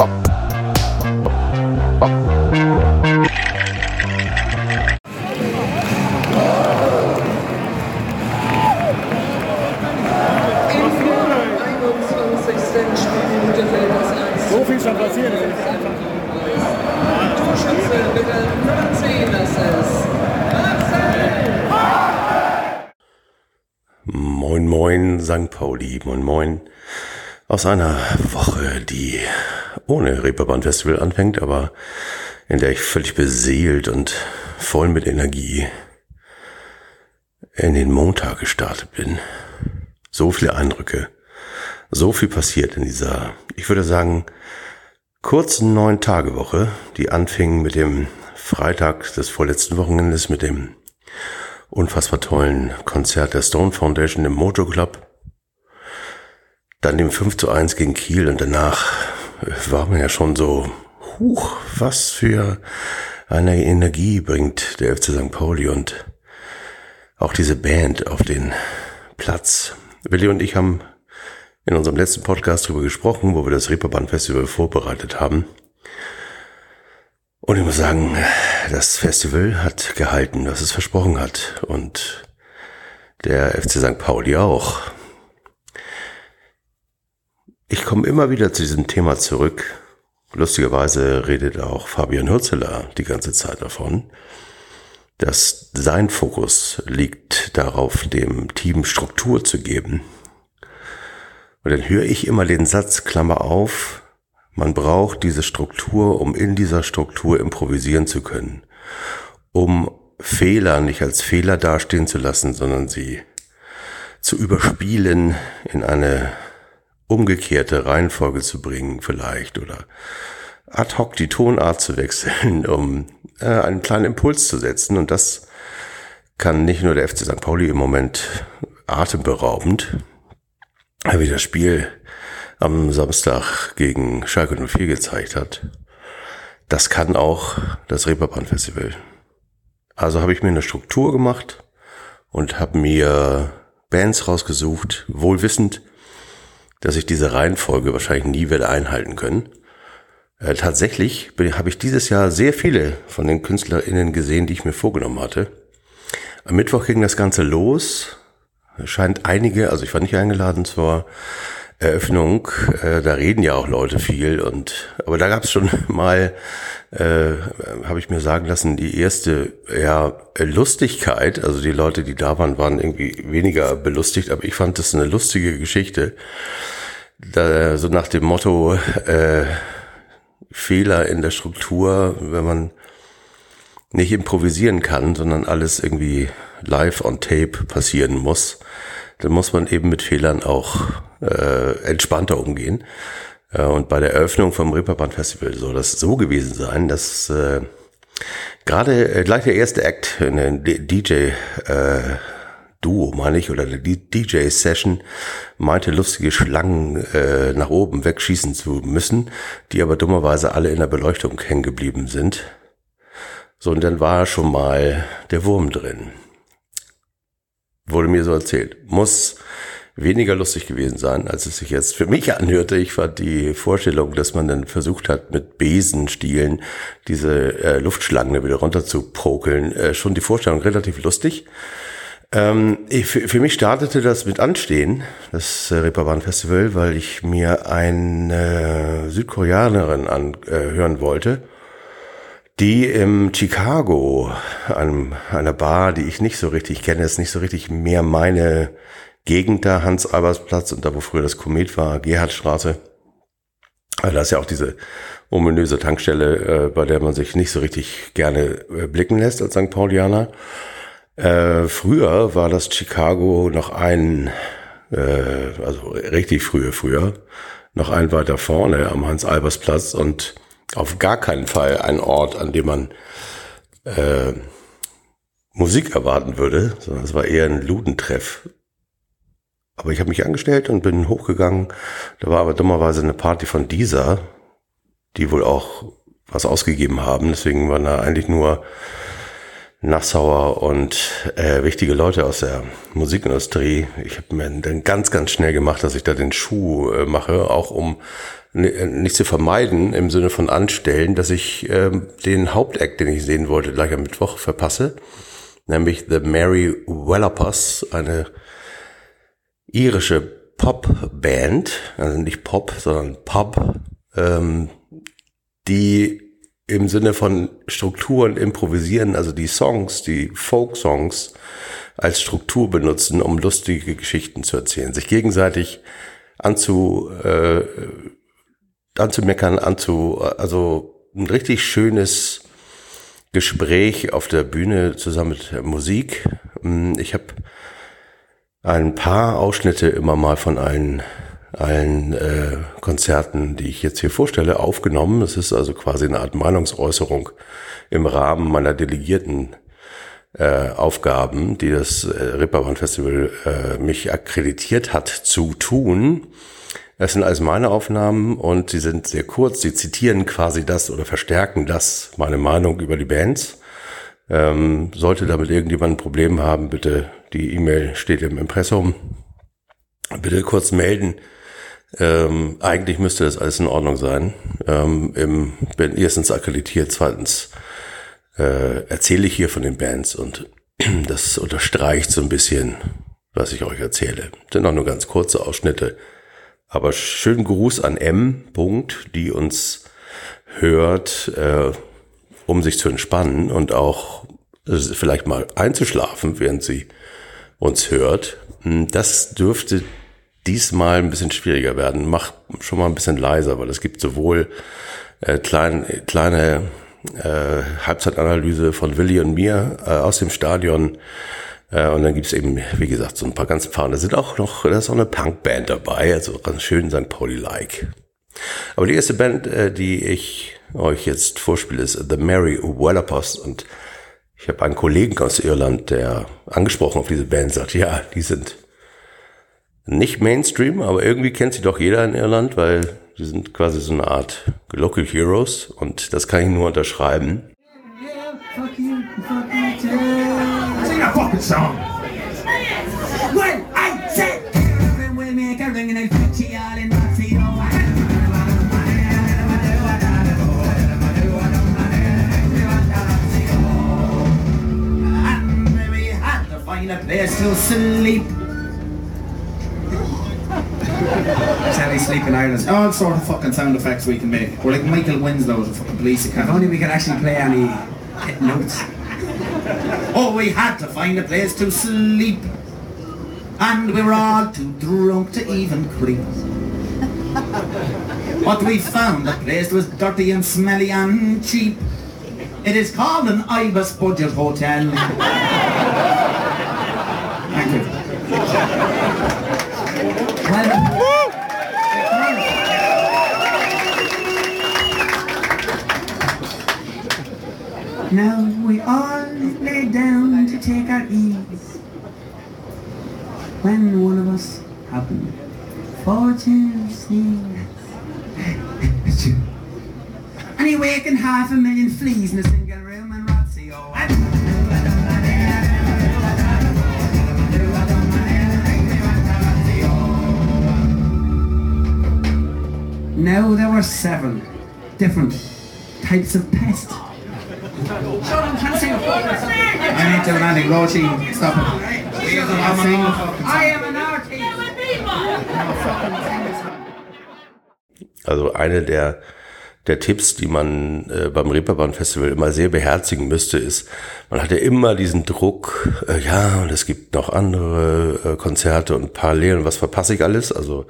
So Aus einer Woche, die ohne Reeperbahn Festival anfängt, aber in der ich völlig beseelt und voll mit Energie in den Montag gestartet bin. So viele Eindrücke, so viel passiert in dieser, ich würde sagen, kurzen neun Tage Woche, die anfing mit dem Freitag des vorletzten Wochenendes mit dem unfassbar tollen Konzert der Stone Foundation im Mojo Club. Dann dem 5 zu 1 gegen Kiel und danach war man ja schon so, huch, was für eine Energie bringt der FC St. Pauli und auch diese Band auf den Platz. Willi und ich haben in unserem letzten Podcast darüber gesprochen, wo wir das Reeperbahn Festival vorbereitet haben. Und ich muss sagen, das Festival hat gehalten, was es versprochen hat. Und der FC St. Pauli auch. Ich komme immer wieder zu diesem Thema zurück. Lustigerweise redet auch Fabian Hürzeler die ganze Zeit davon, dass sein Fokus liegt darauf, dem Team Struktur zu geben. Und dann höre ich immer den Satz, Klammer auf, man braucht diese Struktur, um in dieser Struktur improvisieren zu können, um Fehler nicht als Fehler dastehen zu lassen, sondern sie zu überspielen, in eine umgekehrte Reihenfolge zu bringen vielleicht oder ad hoc die Tonart zu wechseln, um äh, einen kleinen Impuls zu setzen. Und das kann nicht nur der FC St. Pauli im Moment atemberaubend, wie das Spiel am Samstag gegen Schalke 04 gezeigt hat. Das kann auch das Reeperbahn Festival. Also habe ich mir eine Struktur gemacht und habe mir Bands rausgesucht, wohl wissend, dass ich diese Reihenfolge wahrscheinlich nie werde einhalten können. Äh, tatsächlich habe ich dieses Jahr sehr viele von den KünstlerInnen gesehen, die ich mir vorgenommen hatte. Am Mittwoch ging das Ganze los. Scheint einige, also ich war nicht eingeladen zur Eröffnung, äh, da reden ja auch Leute viel und aber da gab es schon mal, äh, habe ich mir sagen lassen, die erste ja Lustigkeit. Also die Leute, die da waren, waren irgendwie weniger belustigt, aber ich fand das eine lustige Geschichte. Da, so nach dem Motto äh, Fehler in der Struktur, wenn man nicht improvisieren kann, sondern alles irgendwie live on tape passieren muss dann muss man eben mit Fehlern auch äh, entspannter umgehen. Äh, und bei der Eröffnung vom Reeperbahn Festival soll das so gewesen sein, dass äh, gerade äh, gleich der erste Act, eine DJ äh, Duo, meine ich, oder eine DJ-Session, meinte lustige Schlangen äh, nach oben wegschießen zu müssen, die aber dummerweise alle in der Beleuchtung hängen geblieben sind. So, und dann war schon mal der Wurm drin. Wurde mir so erzählt. Muss weniger lustig gewesen sein, als es sich jetzt für mich anhörte. Ich fand die Vorstellung, dass man dann versucht hat, mit Besenstielen diese äh, Luftschlange wieder runter zu prokeln, äh, schon die Vorstellung relativ lustig. Ähm, ich, für, für, mich startete das mit Anstehen, das äh, Reeperbahn Festival, weil ich mir eine Südkoreanerin anhören wollte die im Chicago, einem, einer Bar, die ich nicht so richtig kenne, ist nicht so richtig mehr meine Gegend da, Hans-Albers-Platz und da, wo früher das Komet war, Gerhardstraße. Also da ist ja auch diese ominöse Tankstelle, äh, bei der man sich nicht so richtig gerne äh, blicken lässt als St. Paulianer. Äh, früher war das Chicago noch ein, äh, also richtig früher, früher, noch ein weiter vorne am Hans-Albers-Platz und auf gar keinen Fall ein Ort, an dem man äh, Musik erwarten würde, sondern es war eher ein Ludentreff. Aber ich habe mich angestellt und bin hochgegangen. Da war aber dummerweise eine Party von dieser, die wohl auch was ausgegeben haben. Deswegen waren da eigentlich nur Nassauer und äh, wichtige Leute aus der Musikindustrie. Ich habe mir dann ganz, ganz schnell gemacht, dass ich da den Schuh äh, mache, auch um nicht zu vermeiden im Sinne von anstellen, dass ich ähm, den Hauptakt, den ich sehen wollte, gleich am Mittwoch verpasse, nämlich The Mary Wallopers, eine irische Pop-Band, also nicht Pop, sondern Pop, ähm, die im Sinne von Strukturen improvisieren, also die Songs, die Folk-Songs als Struktur benutzen, um lustige Geschichten zu erzählen, sich gegenseitig anzu, äh, anzumeckern, anzu, also ein richtig schönes Gespräch auf der Bühne zusammen mit Musik. Hm, ich habe ein paar Ausschnitte immer mal von allen allen äh, Konzerten, die ich jetzt hier vorstelle, aufgenommen. Es ist also quasi eine Art Meinungsäußerung im Rahmen meiner delegierten äh, Aufgaben, die das äh, Ripperbahn Festival äh, mich akkreditiert hat zu tun. Das sind also meine Aufnahmen und sie sind sehr kurz. Sie zitieren quasi das oder verstärken das, meine Meinung über die Bands. Ähm, sollte damit irgendjemand ein Problem haben, bitte, die E-Mail steht im Impressum. Bitte kurz melden. Ähm, eigentlich müsste das alles in Ordnung sein. Ähm, im, bin erstens akkreditiert, zweitens äh, erzähle ich hier von den Bands und das unterstreicht so ein bisschen, was ich euch erzähle. Sind auch nur ganz kurze Ausschnitte. Aber schönen Gruß an M. Punkt, die uns hört, äh, um sich zu entspannen und auch äh, vielleicht mal einzuschlafen, während sie uns hört. Das dürfte diesmal ein bisschen schwieriger werden. Mach schon mal ein bisschen leiser, weil es gibt sowohl äh, klein, kleine äh, Halbzeitanalyse von Willi und mir äh, aus dem Stadion. Äh, und dann gibt's eben, wie gesagt, so ein paar ganz paar. Da sind auch noch, da ist auch eine Punkband dabei, also ganz schön St. Pauli-like. Aber die erste Band, äh, die ich euch jetzt vorspiele, ist The Mary Wallopers und ich habe einen Kollegen aus Irland, der angesprochen auf diese Band sagt, ja, die sind nicht Mainstream, aber irgendwie kennt sie doch jeder in Irland, weil sie sind quasi so eine Art Local Heroes und das kann ich nur unterschreiben. that song. When I say, Carmen will me, Carmen en el cuchillo, en vacío. lying up there still sleep. That's how they sleep in Ireland. All sort of fucking sound effects we can make. We're like Michael Winslow, the fucking police academy. If only we could actually play any notes. Oh, we had to find a place to sleep. And we were all too drunk to even creep. But we found a place that was dirty and smelly and cheap. It is called an Ibis Budget Hotel. Thank you. Now we all down to take our ease. When one of us happened for to sneeze. and he wakened half a million fleas in a single room and Rotsy, oh. Now there were seven different types of I need to landing. Roshi, stop it. I am an artist. Also eine der, der Tipps, die man äh, beim Reeperbahn Festival immer sehr beherzigen müsste, ist, man hat ja immer diesen Druck, äh, ja, und es gibt noch andere äh, Konzerte und parallel und was verpasse ich alles? Also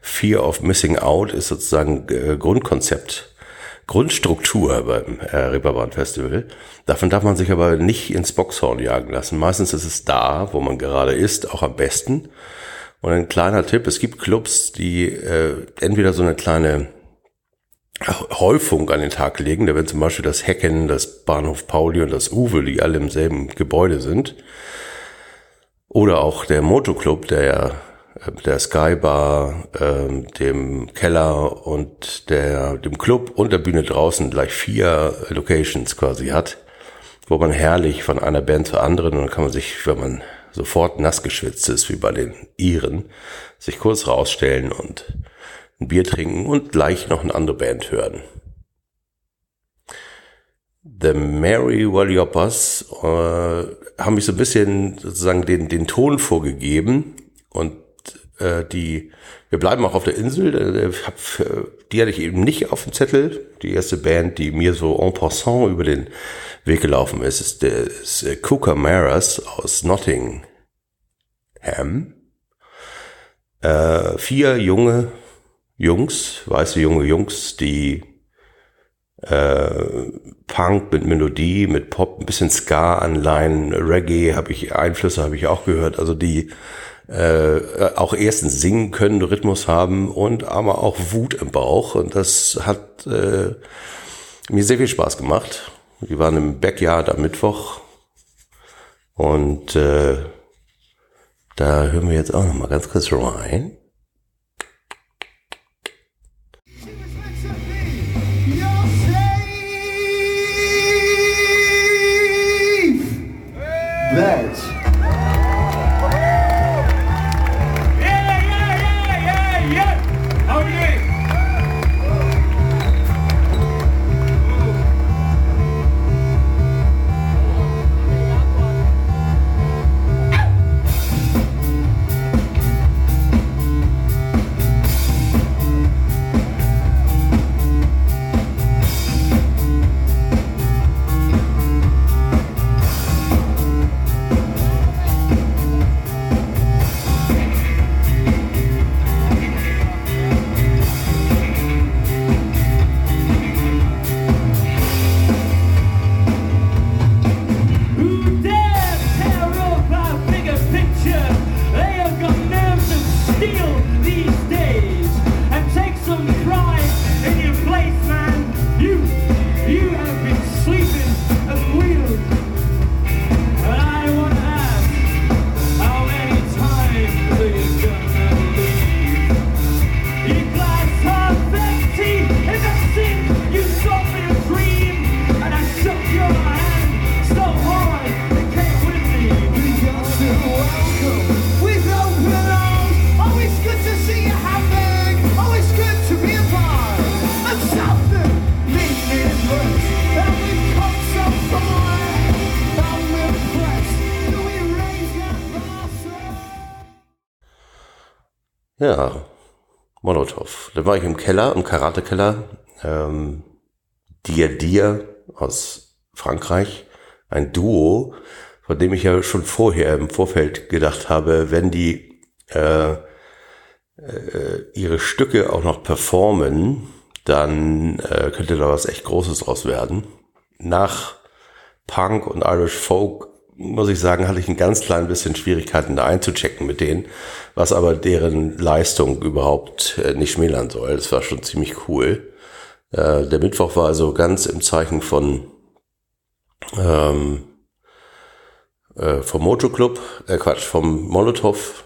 Fear of Missing Out ist sozusagen äh, Grundkonzept, Grundstruktur beim äh, Reeperbahn Festival. Davon darf man sich aber nicht ins Boxhorn jagen lassen. Meistens ist es da, wo man gerade ist, auch am besten. Und ein kleiner Tipp, es gibt Clubs, die äh, entweder so eine kleine Häufung an den Tag legen. Da werden zum Beispiel das Hecken, das Bahnhof Pauli und das Uwe, die alle im selben Gebäude sind. Oder auch der Motoclub, der ja der Skybar, ähm, dem Keller und der, dem Club und der Bühne draußen gleich vier Locations quasi hat, wo man herrlich von einer Band zur anderen und dann kann man sich, wenn man sofort nass geschwitzt ist, wie bei den Iren, sich kurz rausstellen und ein Bier trinken und gleich noch eine andere Band hören. The Mary Wallioppers äh, haben mich so ein bisschen sozusagen den, den Ton vorgegeben und äh, die, wir bleiben auch auf der Insel, äh, hab, äh, die hatte ich eben nicht auf dem Zettel. Die erste Band, die mir so en passant über den Weg gelaufen ist, ist, der, Kookameras aus Nottingham. Äh, vier junge Jungs, weiße junge Jungs, die äh, Punk mit Melodie, mit Pop, ein bisschen Ska-Anleihen, Reggae habe ich, Einflüsse habe ich auch gehört, also die äh, auch erstens singen können, Rhythmus haben und aber auch Wut im Bauch und das hat äh, mir sehr viel Spaß gemacht. Die waren im Backyard am Mittwoch und äh, da hören wir jetzt auch noch mal ganz kurz rein. Veg. Ja, Molotow. Da war ich im Keller, im Karatekeller. Ähm, Dia Dia aus Frankreich. Ein Duo, von dem ich ja schon vorher im Vorfeld gedacht habe, wenn die äh, äh, ihre Stücke auch noch performen, dann äh, könnte da was echt Großes draus werden. Nach Punk und Irish Folk muss ich sagen, hatte ich ein ganz klein bisschen Schwierigkeiten da einzuchecken mit denen, was aber deren Leistung überhaupt äh, nicht schmälern soll. Das war schon ziemlich cool. Äh, der Mittwoch war also ganz im Zeichen von ähm, äh, vom Mojo Club, äh Quatsch, vom Molotow,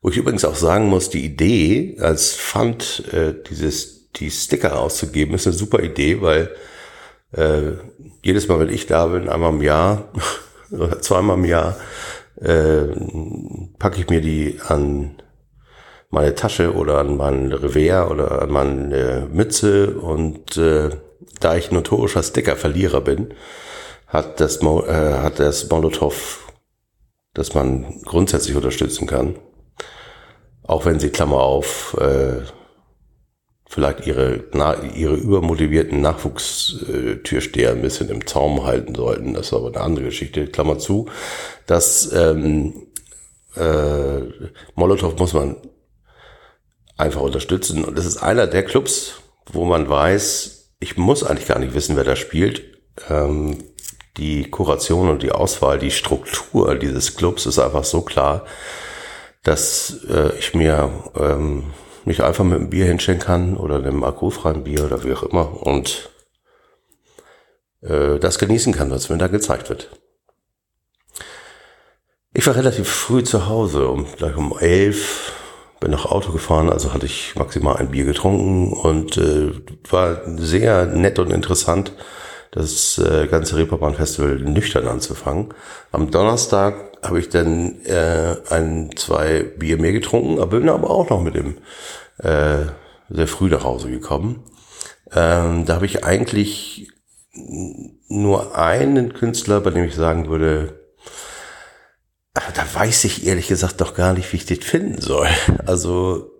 wo ich übrigens auch sagen muss, die Idee als Pfand äh, dieses die Sticker auszugeben, ist eine super Idee, weil äh, jedes Mal, wenn ich da bin, einmal im Jahr zweimal im Jahr, äh, packe ich mir die an meine Tasche oder an mein Revers oder an meine Mütze. Und äh, da ich notorischer Sticker-Verlierer bin, hat das, Mo äh, hat das Molotow, das man grundsätzlich unterstützen kann, auch wenn sie Klammer auf äh, vielleicht ihre, na, ihre übermotivierten Nachwuchstürsteher ein bisschen im Zaum halten sollten. Das ist aber eine andere Geschichte. Klammer zu. Das ähm, äh, Molotow muss man einfach unterstützen. Und das ist einer der Clubs, wo man weiß, ich muss eigentlich gar nicht wissen, wer da spielt. Ähm, die Kuration und die Auswahl, die Struktur dieses Clubs ist einfach so klar, dass äh, ich mir ähm, mich einfach mit einem Bier hinstellen kann oder einem alkoholfreien Bier oder wie auch immer und äh, das genießen kann, was mir da gezeigt wird. Ich war relativ früh zu Hause, um gleich um elf, bin nach Auto gefahren, also hatte ich maximal ein Bier getrunken und äh, war sehr nett und interessant, das äh, ganze Reeperbahn Festival nüchtern anzufangen. Am Donnerstag habe ich dann äh, ein, zwei Bier mehr getrunken, aber bin aber auch noch mit dem äh, sehr früh nach Hause gekommen. Ähm, da habe ich eigentlich nur einen Künstler, bei dem ich sagen würde, da weiß ich ehrlich gesagt doch gar nicht, wie ich den finden soll. Also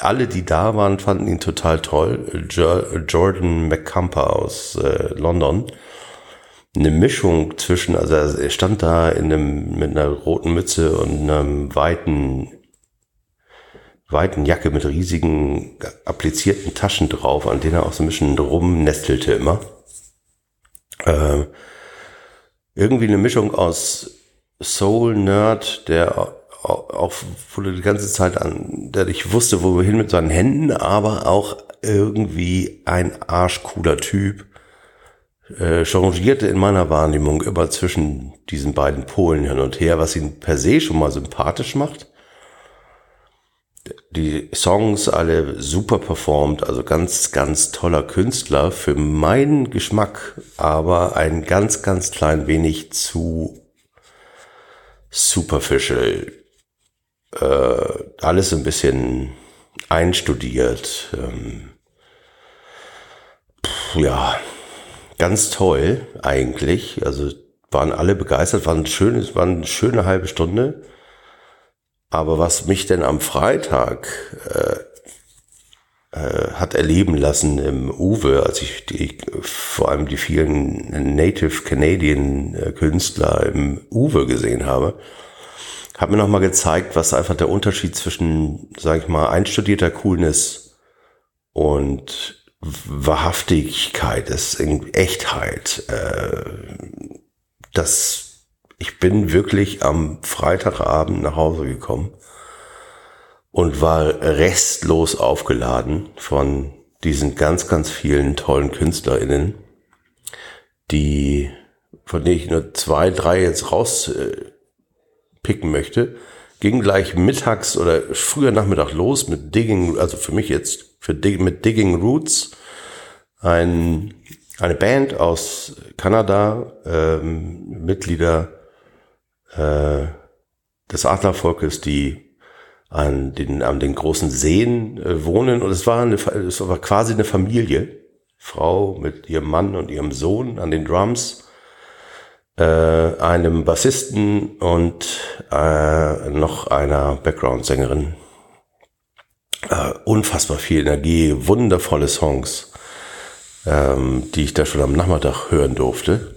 alle, die da waren, fanden ihn total toll. Jo Jordan McCumper aus äh, London. Eine Mischung zwischen, also er stand da in einem, mit einer roten Mütze und einem weiten, weiten Jacke mit riesigen applizierten Taschen drauf, an denen er auch so ein bisschen rumnestelte immer. Äh, irgendwie eine Mischung aus Soul-Nerd, der auch wurde die ganze Zeit an, der ich wusste, wo wir hin mit seinen Händen, aber auch irgendwie ein arschcooler Typ, äh, changierte in meiner Wahrnehmung immer zwischen diesen beiden Polen hin und her, was ihn per se schon mal sympathisch macht. Die Songs alle super performt, also ganz, ganz toller Künstler für meinen Geschmack, aber ein ganz, ganz klein wenig zu superficial äh, alles ein bisschen einstudiert. Ähm, pff, ja, ganz toll eigentlich. Also waren alle begeistert, waren schön, es war eine schöne halbe Stunde. Aber was mich denn am Freitag äh, äh, hat erleben lassen im Uwe, als ich die, vor allem die vielen Native Canadian äh, Künstler im Uwe gesehen habe, hat mir nochmal gezeigt, was einfach der Unterschied zwischen, sag ich mal, einstudierter Coolness und Wahrhaftigkeit ist, Echtheit. Äh, das, ich bin wirklich am Freitagabend nach Hause gekommen und war restlos aufgeladen von diesen ganz, ganz vielen tollen KünstlerInnen, die, von denen ich nur zwei, drei jetzt raus äh, möchte, ging gleich mittags oder früher Nachmittag los mit Digging, also für mich jetzt, für mit Digging Roots, ein, eine Band aus Kanada, ähm, Mitglieder äh, des Adlervolkes, die an den, an den großen Seen äh, wohnen und es war, eine, es war quasi eine Familie. Frau mit ihrem Mann und ihrem Sohn an den Drums äh, einem Bassisten und äh, noch einer Background-Sängerin. Unfassbar viel Energie, wundervolle Songs, ähm, die ich da schon am Nachmittag hören durfte.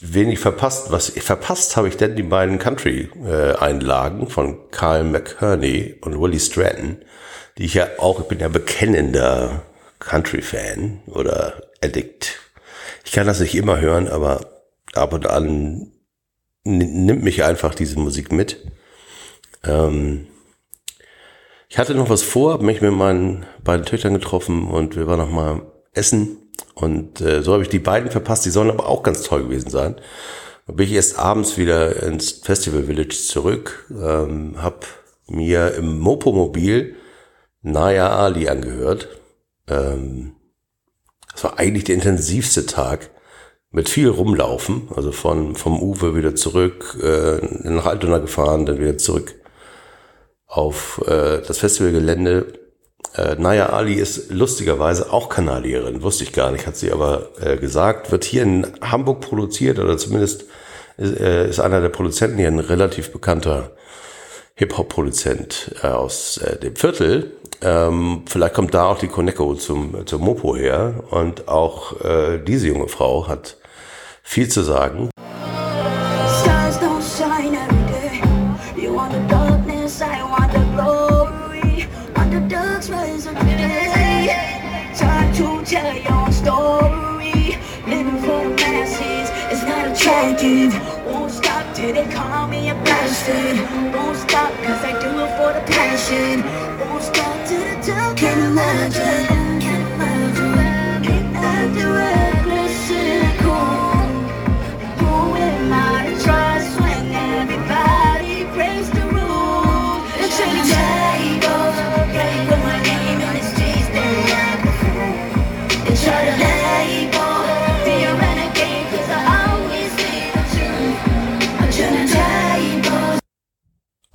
Wenig verpasst, was verpasst habe ich denn die beiden Country-Einlagen von Carl McCurney und Willie Stratton, die ich ja auch, ich bin ja bekennender Country-Fan oder Addict. Ich kann das nicht immer hören, aber ab und an nimmt mich einfach diese Musik mit. Ähm, ich hatte noch was vor, habe mich mit meinen beiden Töchtern getroffen und wir waren noch mal essen. Und äh, so habe ich die beiden verpasst. Die sollen aber auch ganz toll gewesen sein. Dann bin ich erst abends wieder ins Festival Village zurück, ähm, habe mir im Mopo-Mobil Naya Ali angehört. Ähm, das war eigentlich der intensivste Tag mit viel rumlaufen, also von vom Uwe wieder zurück äh, nach Altona gefahren, dann wieder zurück auf äh, das Festivalgelände. Äh, Naya Ali ist lustigerweise auch Kanadierin, wusste ich gar nicht, hat sie aber äh, gesagt, wird hier in Hamburg produziert oder zumindest ist, äh, ist einer der Produzenten hier ein relativ bekannter Hip-Hop-Produzent äh, aus äh, dem Viertel. Ähm, vielleicht kommt da auch die Koneko zum, zum Mopo her und auch äh, diese junge Frau hat viel zu sagen. Attractive. Won't stop till they call me a bastard. Won't stop cause I do it for the passion. Won't stop till the imagine. Can imagine.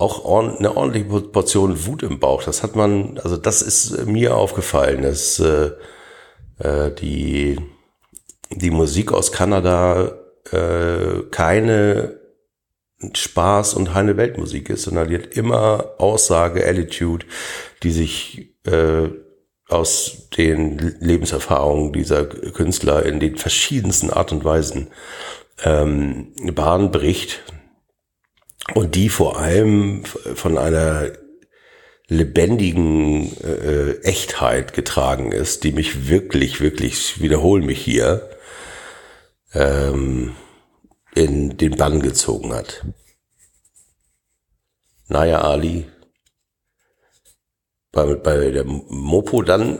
Auch eine ordentliche Portion Wut im Bauch. Das hat man, also das ist mir aufgefallen, dass äh, äh, die, die Musik aus Kanada äh, keine Spaß und heine Weltmusik ist, sondern die hat immer Aussage, Attitude, die sich äh, aus den Lebenserfahrungen dieser Künstler in den verschiedensten Art und Weisen ähm, Bahn bricht und die vor allem von einer lebendigen äh, Echtheit getragen ist, die mich wirklich, wirklich, ich wiederhole mich hier, ähm, in den Bann gezogen hat. Naja, Ali, bei, bei der Mopo dann,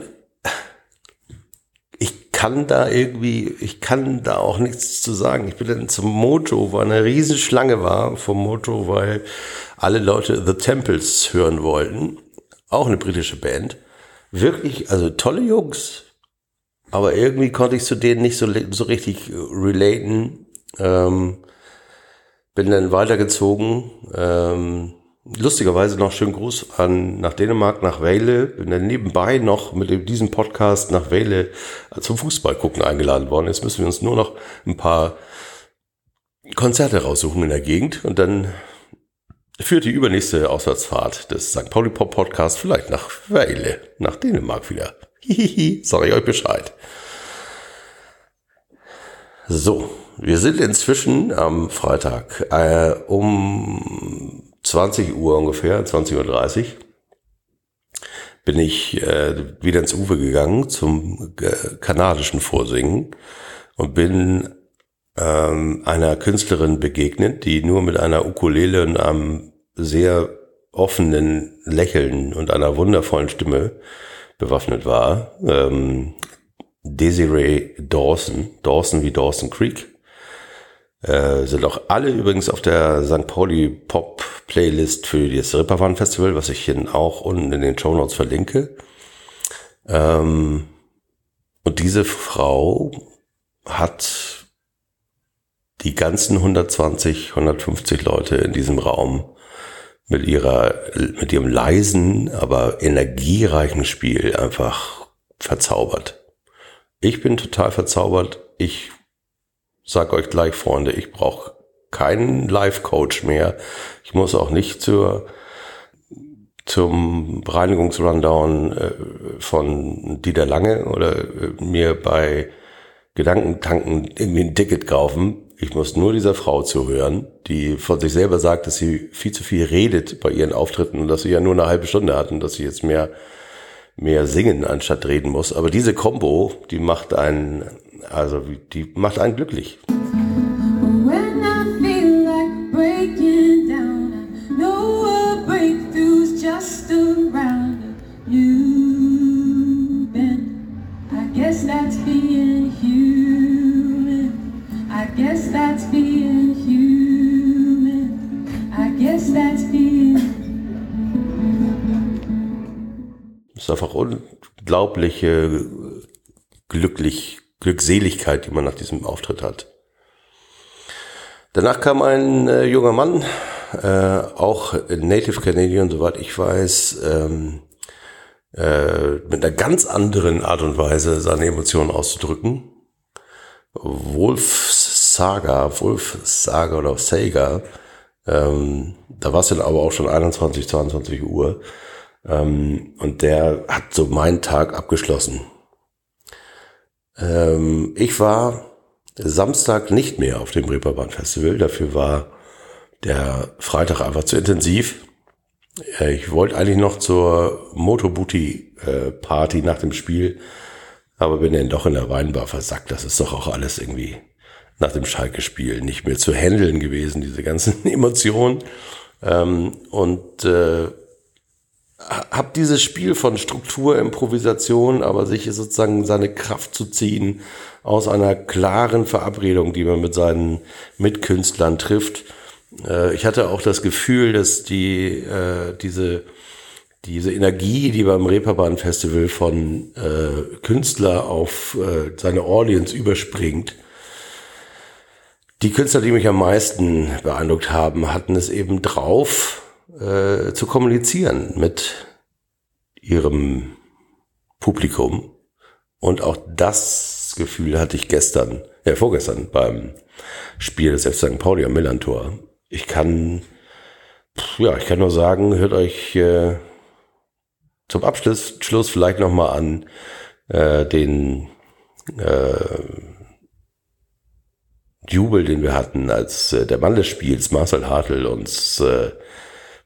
kann da irgendwie, ich kann da auch nichts zu sagen. Ich bin dann zum Moto, wo eine Riesenschlange war vom Moto, weil alle Leute The Temples hören wollten. Auch eine britische Band. Wirklich, also tolle Jungs. Aber irgendwie konnte ich zu denen nicht so, so richtig relaten. Ähm, bin dann weitergezogen. Ähm, lustigerweise noch schönen Gruß an nach Dänemark, nach Wale. Bin dann nebenbei noch mit diesem Podcast nach Wale zum Fußball gucken eingeladen worden. Jetzt müssen wir uns nur noch ein paar Konzerte raussuchen in der Gegend und dann führt die übernächste Auswärtsfahrt des St. Pauli Pop Podcast vielleicht nach Wale, nach Dänemark wieder. Hihihi, sag ich euch Bescheid. So, wir sind inzwischen am Freitag äh, um 20 Uhr ungefähr, 20.30 Uhr, bin ich äh, wieder ins Uwe gegangen zum äh, kanadischen Vorsingen und bin ähm, einer Künstlerin begegnet, die nur mit einer Ukulele und einem sehr offenen Lächeln und einer wundervollen Stimme bewaffnet war. Ähm, Desiree Dawson, Dawson wie Dawson Creek. Äh, sind auch alle übrigens auf der St. Pauli Pop Playlist für das Ripperwan Festival, was ich hier auch unten in den Show Notes verlinke. Ähm, und diese Frau hat die ganzen 120, 150 Leute in diesem Raum mit ihrer, mit ihrem leisen, aber energiereichen Spiel einfach verzaubert. Ich bin total verzaubert. Ich sag euch gleich, Freunde, ich brauche keinen Life-Coach mehr. Ich muss auch nicht zur zum Reinigungsrundown äh, von Dieter Lange oder äh, mir bei Gedankentanken irgendwie ein Ticket kaufen. Ich muss nur dieser Frau zuhören, die von sich selber sagt, dass sie viel zu viel redet bei ihren Auftritten und dass sie ja nur eine halbe Stunde hat und dass sie jetzt mehr mehr singen anstatt reden muss. Aber diese Combo, die macht einen, also die macht einen glücklich. Ist einfach unglaubliche glücklich, Glückseligkeit, die man nach diesem Auftritt hat. Danach kam ein äh, junger Mann, äh, auch Native Canadian, soweit ich weiß, ähm, äh, mit einer ganz anderen Art und Weise seine Emotionen auszudrücken. Wolf Saga, Wolf Saga oder Saga, ähm, da war es dann aber auch schon 21, 22 Uhr. Ähm, und der hat so meinen Tag abgeschlossen. Ähm, ich war Samstag nicht mehr auf dem Reeperbahn Festival. Dafür war der Freitag einfach zu intensiv. Äh, Ich wollte eigentlich noch zur Motobuti äh, Party nach dem Spiel, aber bin dann doch in der Weinbar versackt. Das ist doch auch alles irgendwie nach dem Schalke-Spiel nicht mehr zu handeln gewesen, diese ganzen Emotionen. Ähm, und äh, hab dieses Spiel von Struktur, Improvisation, aber sich sozusagen seine Kraft zu ziehen aus einer klaren Verabredung, die man mit seinen Mitkünstlern trifft. Äh, ich hatte auch das Gefühl, dass die äh, diese diese Energie, die beim Reeperbahn Festival von äh, Künstler auf seine Audience überspringt, die Künstler, die mich am meisten beeindruckt haben, hatten es eben drauf, äh, zu kommunizieren mit ihrem Publikum. Und auch das Gefühl hatte ich gestern, äh, vorgestern beim Spiel des FC St. Pauli am Millantor. Ich kann, ja, ich kann nur sagen, hört euch äh, zum Abschluss Schluss vielleicht nochmal an äh, den äh, Jubel, den wir hatten, als äh, der Mann des Spiels, Marcel Hartl, uns äh,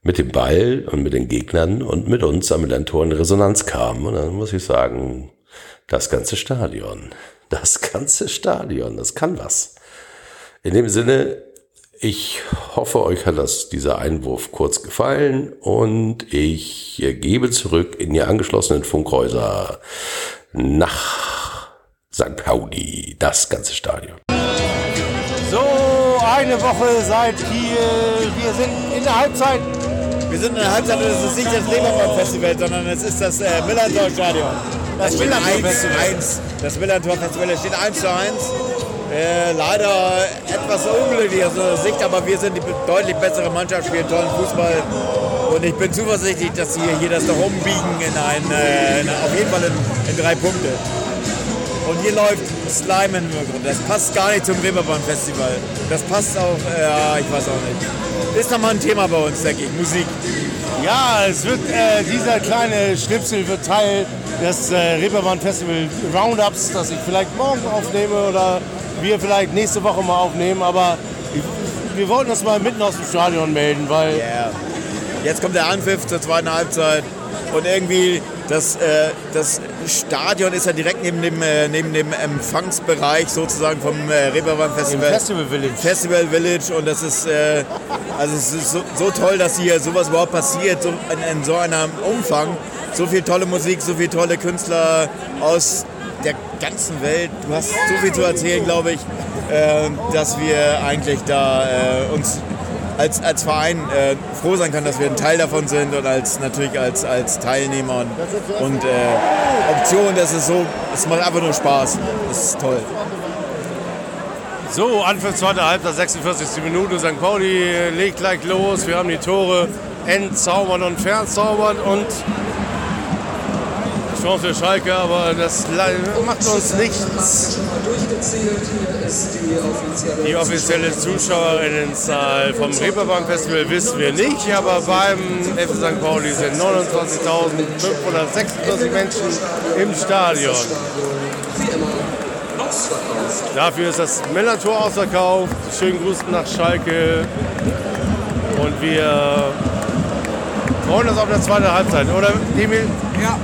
mit dem Ball und mit den Gegnern und mit uns am Millantor in Resonanz kam. Und dann muss ich sagen, das ganze Stadion, das ganze Stadion, das kann was. In dem Sinne, ich hoffe, euch hat das, dieser Einwurf kurz gefallen und ich gebe zurück in die angeschlossenen Funkhäuser nach St. Pauli, das ganze Stadion. So, eine Woche seit Kiel. Wir sind in der Halbzeit. Wir sind in der Halbzeit und es ist nicht das Lebermann-Festival, sondern es ist das äh, Millantor-Stadion. Das, 1 1. Das Millantor-Festival steht 1 zu 1. Äh, leider etwas unglücklich aus unserer Sicht, aber wir sind die deutlich bessere Mannschaft, spielen tollen Fußball. Und ich bin zuversichtlich, dass wir hier das noch umbiegen in ein, äh, in, auf jeden Fall in, in drei Punkte. Und hier läuft Slime im Hintergrund. Das passt gar nicht zum Reeperbahn-Festival. Das passt auch, äh, ja, ich weiß auch nicht. Ist nochmal ein Thema bei uns, denke ich, Musik. Ja, es wird, äh, dieser kleine Schnipsel wird Teil des äh, Reeperbahn Festival Roundups, das ich vielleicht morgen aufnehme oder wir vielleicht nächste Woche mal aufnehmen. Aber ich, wir wollten das mal mitten aus dem Stadion melden, weil Yeah. Jetzt kommt der Anpfiff zur zweiten Halbzeit. Und irgendwie, das, äh, das Stadion ist ja direkt neben dem, äh, neben dem Empfangsbereich sozusagen vom äh, Reeperbahn im Festival. Festival Village. Festival Village und das ist, äh, also es ist so, so toll, dass hier sowas überhaupt passiert, so in, in so einem Umfang. So viel tolle Musik, so viele tolle Künstler aus der ganzen Welt. Du hast so viel zu erzählen, glaube ich, äh, dass wir eigentlich da äh, uns als, als Verein äh, froh sein können, dass wir ein Teil davon sind und als natürlich als, als Teilnehmer und, und äh, Option, das ist so, es macht einfach nur Spaß. Das ist toll. So, Anpfiff zweite Halbzeit, 46. Minute. St. Pauli legt gleich los. Wir haben die Tore entzaubert und verzaubert und Chance für Schalke, aber das macht uns nichts. Die offizielle Zuschauerinnenzahl vom Reeperbahn Festival wissen wir nicht, aber beim FC St. Pauli sind 29.546 Menschen im Stadion. Dafür ist das Männertor ausverkauft. Schönen Gruß nach Schalke. Und wir freuen uns auf eine zweite Halbzeit, oder Emil? Ja,